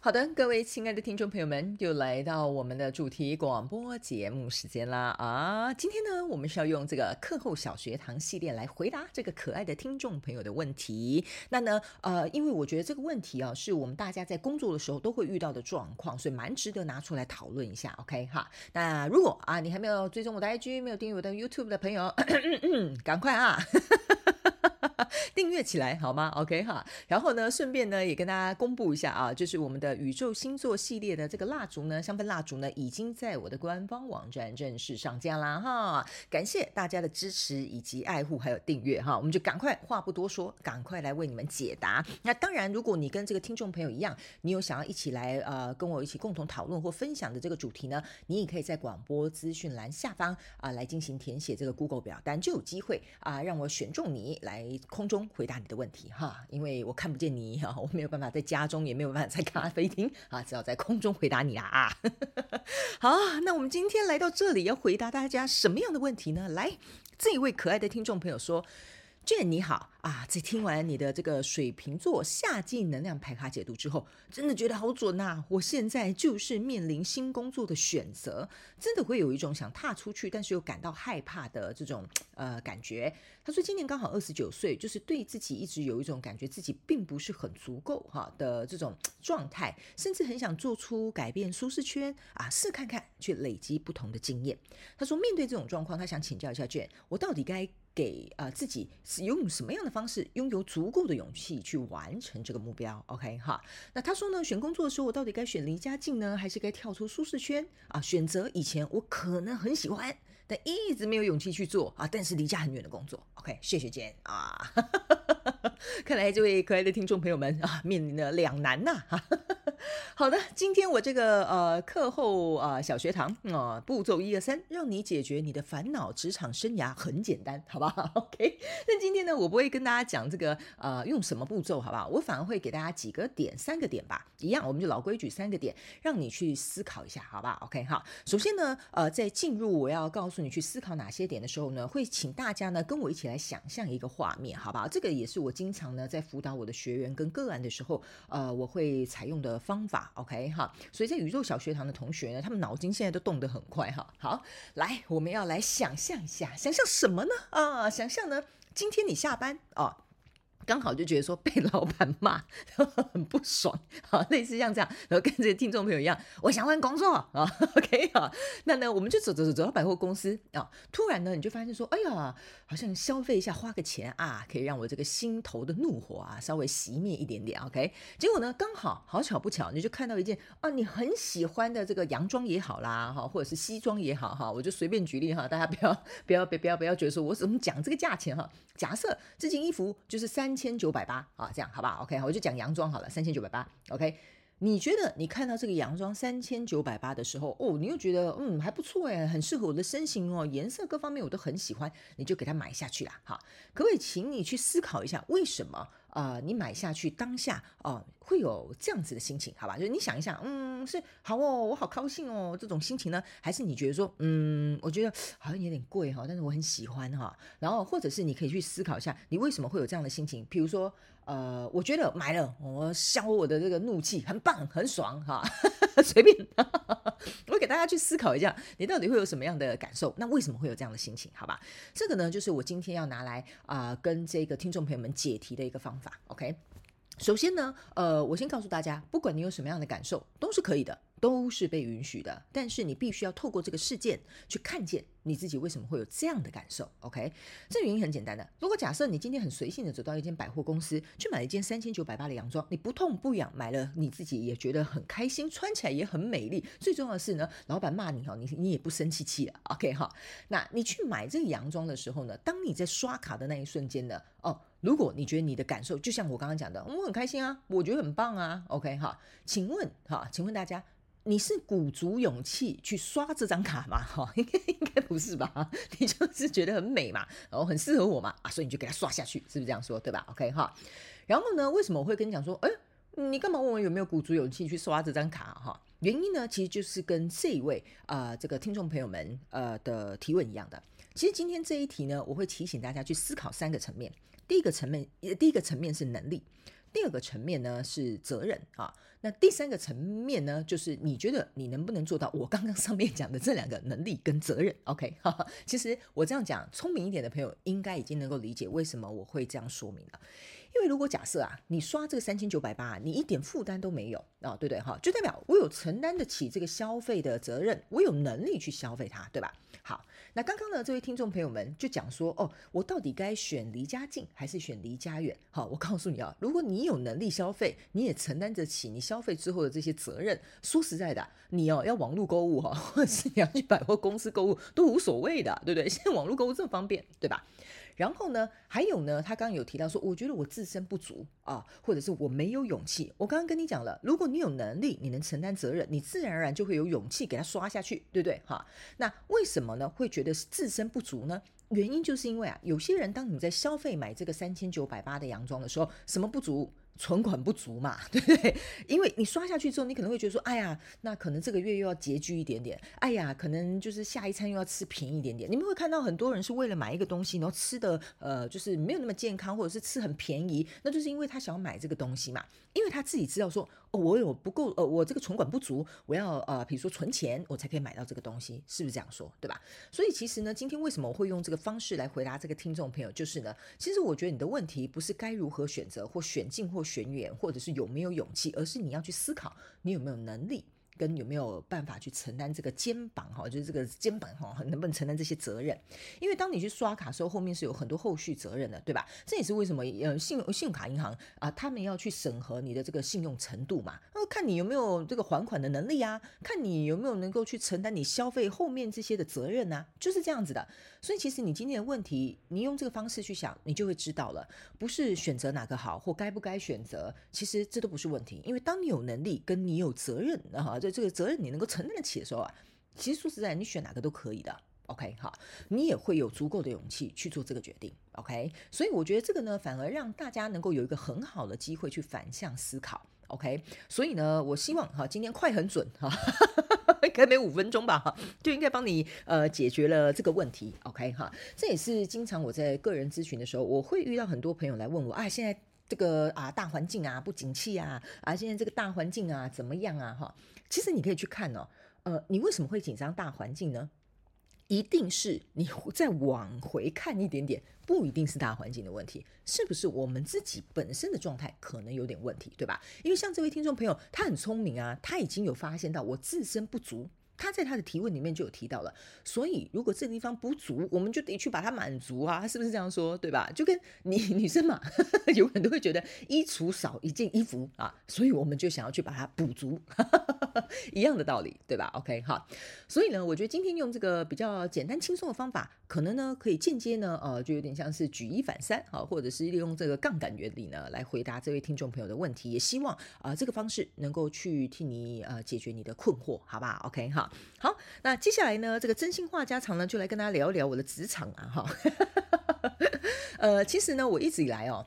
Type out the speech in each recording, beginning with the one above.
好的，各位亲爱的听众朋友们，又来到我们的主题广播节目时间啦啊！今天呢，我们是要用这个课后小学堂系列来回答这个可爱的听众朋友的问题。那呢，呃，因为我觉得这个问题啊，是我们大家在工作的时候都会遇到的状况，所以蛮值得拿出来讨论一下。OK 哈，那如果啊，你还没有追踪我的 IG，没有订阅我的 YouTube 的朋友，咳咳咳赶快啊！订阅起来好吗？OK 哈，然后呢，顺便呢也跟大家公布一下啊，就是我们的宇宙星座系列的这个蜡烛呢，香氛蜡烛呢，已经在我的官方网站正式上架啦哈！感谢大家的支持以及爱护还有订阅哈，我们就赶快话不多说，赶快来为你们解答。那当然，如果你跟这个听众朋友一样，你有想要一起来呃跟我一起共同讨论或分享的这个主题呢，你也可以在广播资讯栏下方啊、来进行填写这个 Google 表单，就有机会啊、让我选中你来空中。回答你的问题哈，因为我看不见你 哈，我没有办法在家中，也没有办法在咖啡厅 啊，只好在空中回答你啦啊。好，那我们今天来到这里要回答大家什么样的问题呢？来，这一位可爱的听众朋友说。卷你好啊，在听完你的这个水瓶座夏季能量牌卡解读之后，真的觉得好准呐、啊！我现在就是面临新工作的选择，真的会有一种想踏出去，但是又感到害怕的这种呃感觉。他说今年刚好二十九岁，就是对自己一直有一种感觉自己并不是很足够哈的这种状态，甚至很想做出改变舒适圈啊，试看看去累积不同的经验。他说面对这种状况，他想请教一下卷我到底该给啊、自己是用什么样的方式拥有足够的勇气去完成这个目标？OK 哈，那他说呢，选工作的时候我到底该选离家近呢，还是该跳出舒适圈啊？选择以前我可能很喜欢，但一直没有勇气去做啊，但是离家很远的工作。OK，谢谢姐啊，看来这位可爱的听众朋友们啊，面临了两难呐、哈。好的，今天我这个呃课后啊、呃、小学堂啊、呃、步骤一二三，让你解决你的烦恼，职场生涯很简单，好不好？OK。那今天呢，我不会跟大家讲这个呃用什么步骤，好不好？我反而会给大家几个点，三个点吧，一样，我们就老规矩，三个点，让你去思考一下，好不好？OK 好。首先呢，呃，在进入我要告诉你去思考哪些点的时候呢，会请大家呢跟我一起来想象一个画面，好不好？这个也是我经常呢在辅导我的学员跟个案的时候，呃，我会采用的方法，OK 哈，所以在宇宙小学堂的同学呢，他们脑筋现在都动得很快哈。好，来，我们要来想象一下，想象什么呢？啊，想象呢，今天你下班啊。刚好就觉得说被老板骂然后 很不爽，好，类似像这样，然后跟这些听众朋友一样，我想换工作 啊，OK 啊，那呢我们就走走走走到百货公司啊，突然呢你就发现说，哎呀，好像消费一下花个钱啊，可以让我这个心头的怒火啊稍微熄灭一点点，OK，结果呢刚好好巧不巧，你就看到一件啊你很喜欢的这个洋装也好啦，哈，或者是西装也好哈，我就随便举例哈，大家不要不要别不要不要觉得说我怎么讲这个价钱哈，假设这件衣服就是三。千九百八啊，这样好不好？OK，我就讲洋装好了，三千九百八。OK，你觉得你看到这个洋装三千九百八的时候，哦，你又觉得嗯还不错哎，很适合我的身形哦，颜色各方面我都很喜欢，你就给它买下去啦。好，可不可以请你去思考一下，为什么？啊、你买下去当下哦、会有这样子的心情，好吧？就是你想一下，嗯，是好哦，我好高兴哦，这种心情呢，还是你觉得说，嗯，我觉得好像有点贵哈，但是我很喜欢哈。然后或者是你可以去思考一下，你为什么会有这样的心情？比如说，呃，我觉得买了，我消我的这个怒气，很棒，很爽哈，随便。我给大家去思考一下，你到底会有什么样的感受？那为什么会有这样的心情？好吧，这个呢，就是我今天要拿来啊、跟这个听众朋友们解题的一个方法。OK，首先呢，呃，我先告诉大家，不管你有什么样的感受，都是可以的。都是被允许的，但是你必须要透过这个事件去看见你自己为什么会有这样的感受。OK，这原因很简单的。如果假设你今天很随性的走到一间百货公司，去买一件三千九百八的洋装，你不痛不痒买了，你自己也觉得很开心，穿起来也很美丽。最重要的是呢，老板骂你哈，你你也不生气气了。OK 哈，那你去买这个洋装的时候呢，当你在刷卡的那一瞬间呢，哦，如果你觉得你的感受就像我刚刚讲的，我很开心啊，我觉得很棒啊。OK 哈，请问哈，请问大家。你是鼓足勇气去刷这张卡吗？哈，应该应该不是吧？你就是觉得很美嘛，然后很适合我嘛，啊，所以你就给它刷下去，是不是这样说？对吧？OK 哈。然后呢，为什么我会跟你讲说，哎，你干嘛问我有没有鼓足勇气去刷这张卡？哈，原因呢，其实就是跟这一位啊、这个听众朋友们呃的提问一样的。其实今天这一题呢，我会提醒大家去思考三个层面。第一个层面，第一个层面是能力。第二个层面呢是责任啊，那第三个层面呢，就是你觉得你能不能做到我刚刚上面讲的这两个能力跟责任？OK，哈哈，其实我这样讲，聪明一点的朋友应该已经能够理解为什么我会这样说明了。因为如果假设啊，你刷这个三千九百八，你一点负担都没有啊，对不对哈？就代表我有承担得起这个消费的责任，我有能力去消费它，对吧？好，那刚刚呢，这位听众朋友们就讲说，哦，我到底该选离家近还是选离家远？好，我告诉你啊，如果你有能力消费，你也承担得起你消费之后的这些责任。说实在的，你哦要网络购物哈，或者是你要去百货公司购物都无所谓的，对不对？现在网络购物这么方便，对吧？然后呢，还有呢，他刚刚有提到说，我觉得我自身不足啊，或者是我没有勇气。我刚刚跟你讲了，如果你有能力，你能承担责任，你自然而然就会有勇气给他刷下去，对不对？哈，那为什么呢？会觉得是自身不足呢？原因就是因为啊，有些人当你在消费买这个三千九百八的洋装的时候，什么不足？存款不足嘛，对不对？因为你刷下去之后，你可能会觉得说，哎呀，那可能这个月又要拮据一点点，哎呀，可能就是下一餐又要吃便宜一点点。你们会看到很多人是为了买一个东西，然后吃的呃，就是没有那么健康，或者是吃很便宜，那就是因为他想要买这个东西嘛，因为他自己知道说。哦，我有不够，呃，我这个存款不足，我要呃，比如说存钱，我才可以买到这个东西，是不是这样说，对吧？所以其实呢，今天为什么我会用这个方式来回答这个听众朋友，就是呢，其实我觉得你的问题不是该如何选择，或选进或选远，或者是有没有勇气，而是你要去思考你有没有能力。跟有没有办法去承担这个肩膀哈，就是这个肩膀哈，能不能承担这些责任？因为当你去刷卡时候，后面是有很多后续责任的，对吧？这也是为什么呃，信用信用卡银行啊，他们要去审核你的这个信用程度嘛，那看你有没有这个还款的能力啊，看你有没有能够去承担你消费后面这些的责任啊，就是这样子的。所以其实你今天的问题，你用这个方式去想，你就会知道了，不是选择哪个好或该不该选择，其实这都不是问题，因为当你有能力跟你有责任啊，这这个责任你能够承担得起的时候啊，其实说实在，你选哪个都可以的。OK，好，你也会有足够的勇气去做这个决定。OK，所以我觉得这个呢，反而让大家能够有一个很好的机会去反向思考。OK，所以呢，我希望哈，今天快很准哈，应该没五分钟吧哈，就应该帮你呃解决了这个问题。OK 哈，这也是经常我在个人咨询的时候，我会遇到很多朋友来问我，啊，现在这个啊大环境啊不景气啊，啊现在这个大环境啊怎么样啊哈？其实你可以去看哦，呃，你为什么会紧张大环境呢？一定是你再往回看一点点，不一定是大环境的问题，是不是我们自己本身的状态可能有点问题，对吧？因为像这位听众朋友，他很聪明啊，他已经有发现到我自身不足。他在他的提问里面就有提到了，所以如果这个地方不足，我们就得去把它满足啊，是不是这样说？对吧？就跟你 女生嘛，哈哈哈有很多会觉得衣橱少一件衣服啊，所以我们就想要去把它补足，呵 呵一样的道理，对吧？OK，好，所以呢，我觉得今天用这个比较简单轻松的方法，可能呢可以间接呢，呃，就有点像是举一反三啊，或者是利用这个杠杆原理呢来回答这位听众朋友的问题，也希望啊、呃、这个方式能够去替你呃解决你的困惑，好不好？OK，哈。好，那接下来呢，这个真心话家常呢，就来跟大家聊一聊我的职场啊，哈，呃，其实呢，我一直以来哦。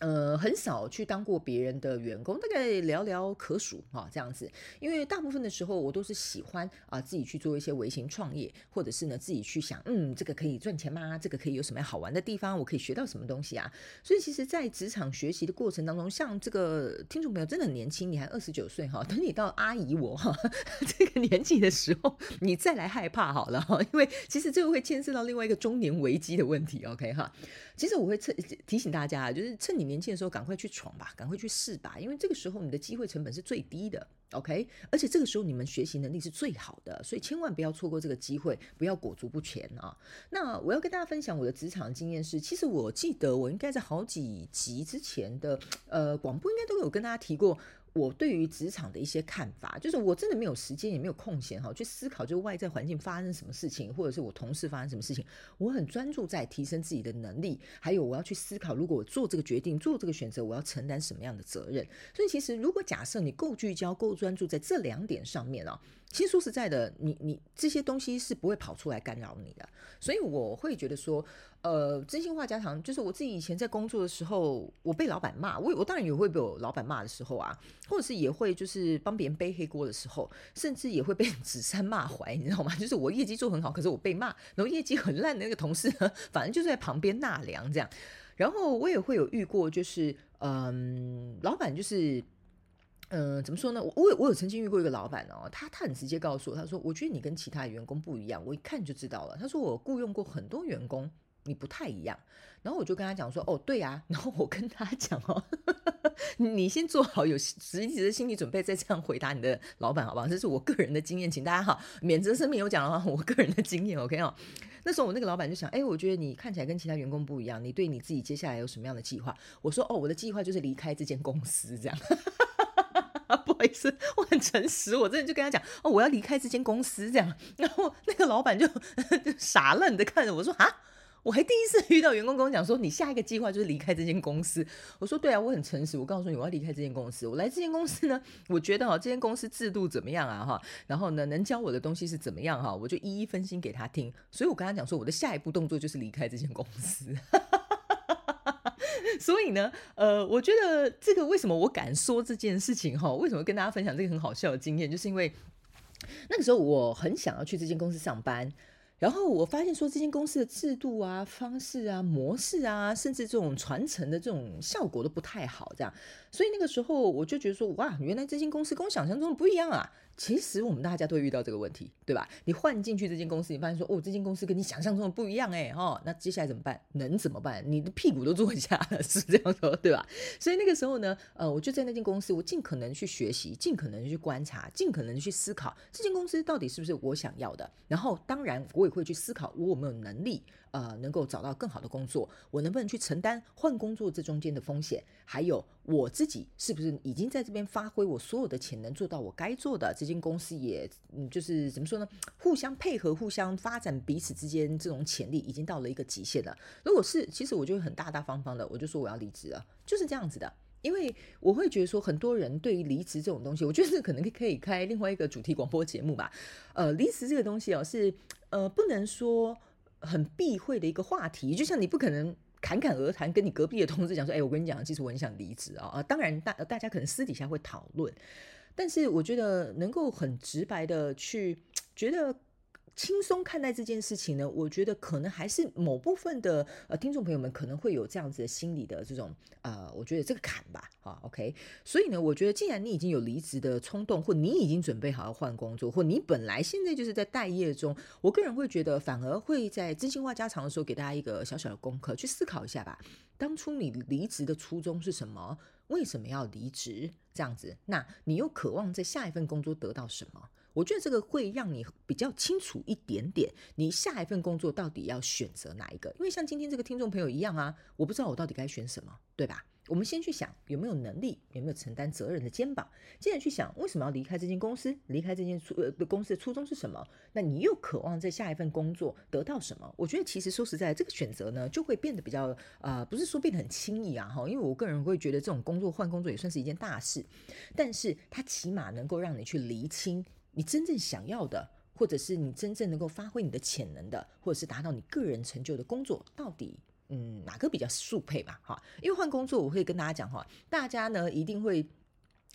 呃，很少去当过别人的员工，大概寥寥可数啊，这样子。因为大部分的时候，我都是喜欢啊自己去做一些微型创业，或者是呢自己去想，嗯，这个可以赚钱吗？这个可以有什么好玩的地方？我可以学到什么东西啊？所以，其实，在职场学习的过程当中，像这个听众朋友真的很年轻，你还二十九岁哈，等你到阿姨我哈 这个年纪的时候，你再来害怕好了哈，因为其实这个会牵涉到另外一个中年危机的问题。OK 哈，其实我会趁提醒大家，就是趁你。年轻的时候，赶快去闯吧，赶快去试吧，因为这个时候你的机会成本是最低的，OK？而且这个时候你们学习能力是最好的，所以千万不要错过这个机会，不要裹足不前啊！那我要跟大家分享我的职场经验是，其实我记得我应该在好几集之前的呃广播应该都有跟大家提过。我对于职场的一些看法，就是我真的没有时间，也没有空闲哈，去思考就外在环境发生什么事情，或者是我同事发生什么事情。我很专注在提升自己的能力，还有我要去思考，如果我做这个决定、做这个选择，我要承担什么样的责任。所以，其实如果假设你够聚焦、够专注在这两点上面啊。其实说实在的，你你这些东西是不会跑出来干扰你的，所以我会觉得说，呃，真心话家常，就是我自己以前在工作的时候，我被老板骂，我我当然也会被我老板骂的时候啊，或者是也会就是帮别人背黑锅的时候，甚至也会被指桑骂槐，你知道吗？就是我业绩做很好，可是我被骂，然后业绩很烂的那个同事呢，反正就是在旁边纳凉这样，然后我也会有遇过，就是嗯，老板就是。嗯、怎么说呢？我我我有曾经遇过一个老板哦，他他很直接告诉我，他说：“我觉得你跟其他员工不一样，我一看就知道了。”他说：“我雇佣过很多员工，你不太一样。”然后我就跟他讲说：“哦，对啊。”然后我跟他讲哦，你先做好有实际的心理准备，再这样回答你的老板，好不好？这是我个人的经验，请大家好，免责声明有讲的话，我个人的经验，OK 哦。那时候我那个老板就想：“哎，我觉得你看起来跟其他员工不一样，你对你自己接下来有什么样的计划？”我说：“哦，我的计划就是离开这间公司，这样。”不好意思，我很诚实，我真的就跟他讲哦，我要离开这间公司这样。然后那个老板，就傻愣的看着我说啊，我还第一次 遇到员工跟我讲说，你下一个计划就是离开这间公司。我说对啊，我很诚实，我告诉你我要离开这间公司。我来这间公司呢，我觉得哈，这间公司制度怎么样啊哈，然后呢，能教我的东西是怎么样哈，我就一一分析给他听。所以我跟他讲说，我的下一步动作就是离开这间公司。所以呢，呃，我觉得这个为什么我敢说这件事情哈？为什么跟大家分享这个很好笑的经验？就是因为那个时候我很想要去这间公司上班。然后我发现说，这间公司的制度啊、方式啊、模式啊，甚至这种传承的这种效果都不太好，这样。所以那个时候我就觉得说，哇，原来这间公司跟我想象中的不一样啊。其实我们大家都会遇到这个问题，对吧？你换进去这间公司，你发现说，哦，这间公司跟你想象中的不一样，哎，哦，那接下来怎么办？能怎么办？你的屁股都坐下了，是这样说，对吧？所以那个时候呢，呃，我就在那间公司，我尽可能去学习，尽可能去观察，尽可能去思考这间公司到底是不是我想要的。然后，当然我也会去思考，我有没有能力，呃，能够找到更好的工作，我能不能去承担换工作这中间的风险，还有我自己是不是已经在这边发挥我所有的潜能，做到我该做的。这间公司也，嗯，就是怎么说呢？互相配合，互相发展，彼此之间这种潜力已经到了一个极限了。如果是，其实我就很大大方方的，我就说我要离职了，就是这样子的。因为我会觉得说，很多人对于离职这种东西，我觉得可能可以开另外一个主题广播节目吧。呃，离职这个东西哦，是呃，不能说很避讳的一个话题，就像你不可能。侃侃而谈，跟你隔壁的同事讲说：“哎，我跟你讲，其实我很想离职啊。”啊，当然大大家可能私底下会讨论，但是我觉得能够很直白的去觉得。轻松看待这件事情呢，我觉得可能还是某部分的呃听众朋友们可能会有这样子的心理的这种呃，我觉得这个坎吧，啊，OK，所以呢，我觉得既然你已经有离职的冲动，或你已经准备好要换工作，或你本来现在就是在待业中，我个人会觉得反而会在真心话家常的时候给大家一个小小的功课，去思考一下吧。当初你离职的初衷是什么？为什么要离职？这样子，那你又渴望在下一份工作得到什么？我觉得这个会让你比较清楚一点点，你下一份工作到底要选择哪一个？因为像今天这个听众朋友一样啊，我不知道我到底该选什么，对吧？我们先去想有没有能力，有没有承担责任的肩膀，接着去想为什么要离开这间公司，离开这间初呃公司的初衷是什么？那你又渴望在下一份工作得到什么？我觉得其实说实在，这个选择呢就会变得比较呃，不是说变得很轻易啊哈，因为我个人会觉得这种工作换工作也算是一件大事，但是它起码能够让你去厘清。你真正想要的，或者是你真正能够发挥你的潜能的，或者是达到你个人成就的工作，到底嗯哪个比较适配吧？哈，因为换工作，我会跟大家讲哈，大家呢一定会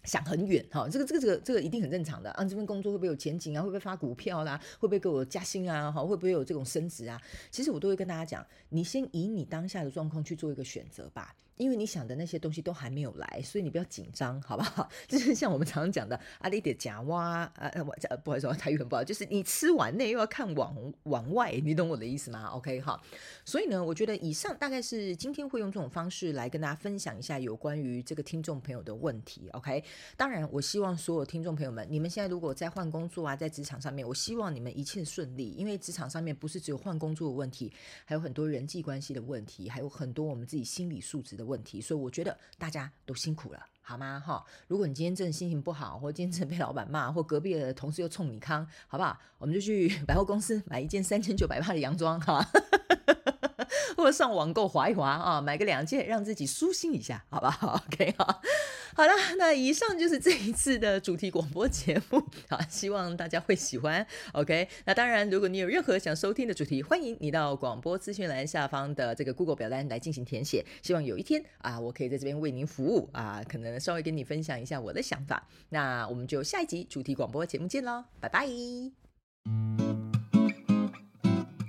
想很远哈，这个这个这个这个一定很正常的啊，这份工作会不会有前景啊？会不会发股票啦？会不会给我加薪啊？哈，会不会有这种升职啊？其实我都会跟大家讲，你先以你当下的状况去做一个选择吧。因为你想的那些东西都还没有来，所以你不要紧张，好不好？就是像我们常常讲的，阿里的假蛙啊，我不好意思，台语很不好，就是你吃完内又要看往往外，你懂我的意思吗？OK，好。所以呢，我觉得以上大概是今天会用这种方式来跟大家分享一下有关于这个听众朋友的问题。OK，当然，我希望所有听众朋友们，你们现在如果在换工作啊，在职场上面，我希望你们一切顺利，因为职场上面不是只有换工作的问题，还有很多人际关系的问题，还有很多我们自己心理素质的问题，所以我觉得大家都辛苦了，好吗？哈，如果你今天真的心情不好，或今天真的被老板骂，或隔壁的同事又冲你康，好不好？我们就去百货公司买一件三千九百八的洋装，哈。或者上网购滑一滑啊，买个两件，让自己舒心一下，好不好？OK 好，好了，那以上就是这一次的主题广播节目，好，希望大家会喜欢。OK，那当然，如果你有任何想收听的主题，欢迎你到广播资讯栏下方的这个 Google 表单来进行填写。希望有一天啊，我可以在这边为您服务啊，可能稍微跟你分享一下我的想法。那我们就下一集主题广播节目见喽，拜拜。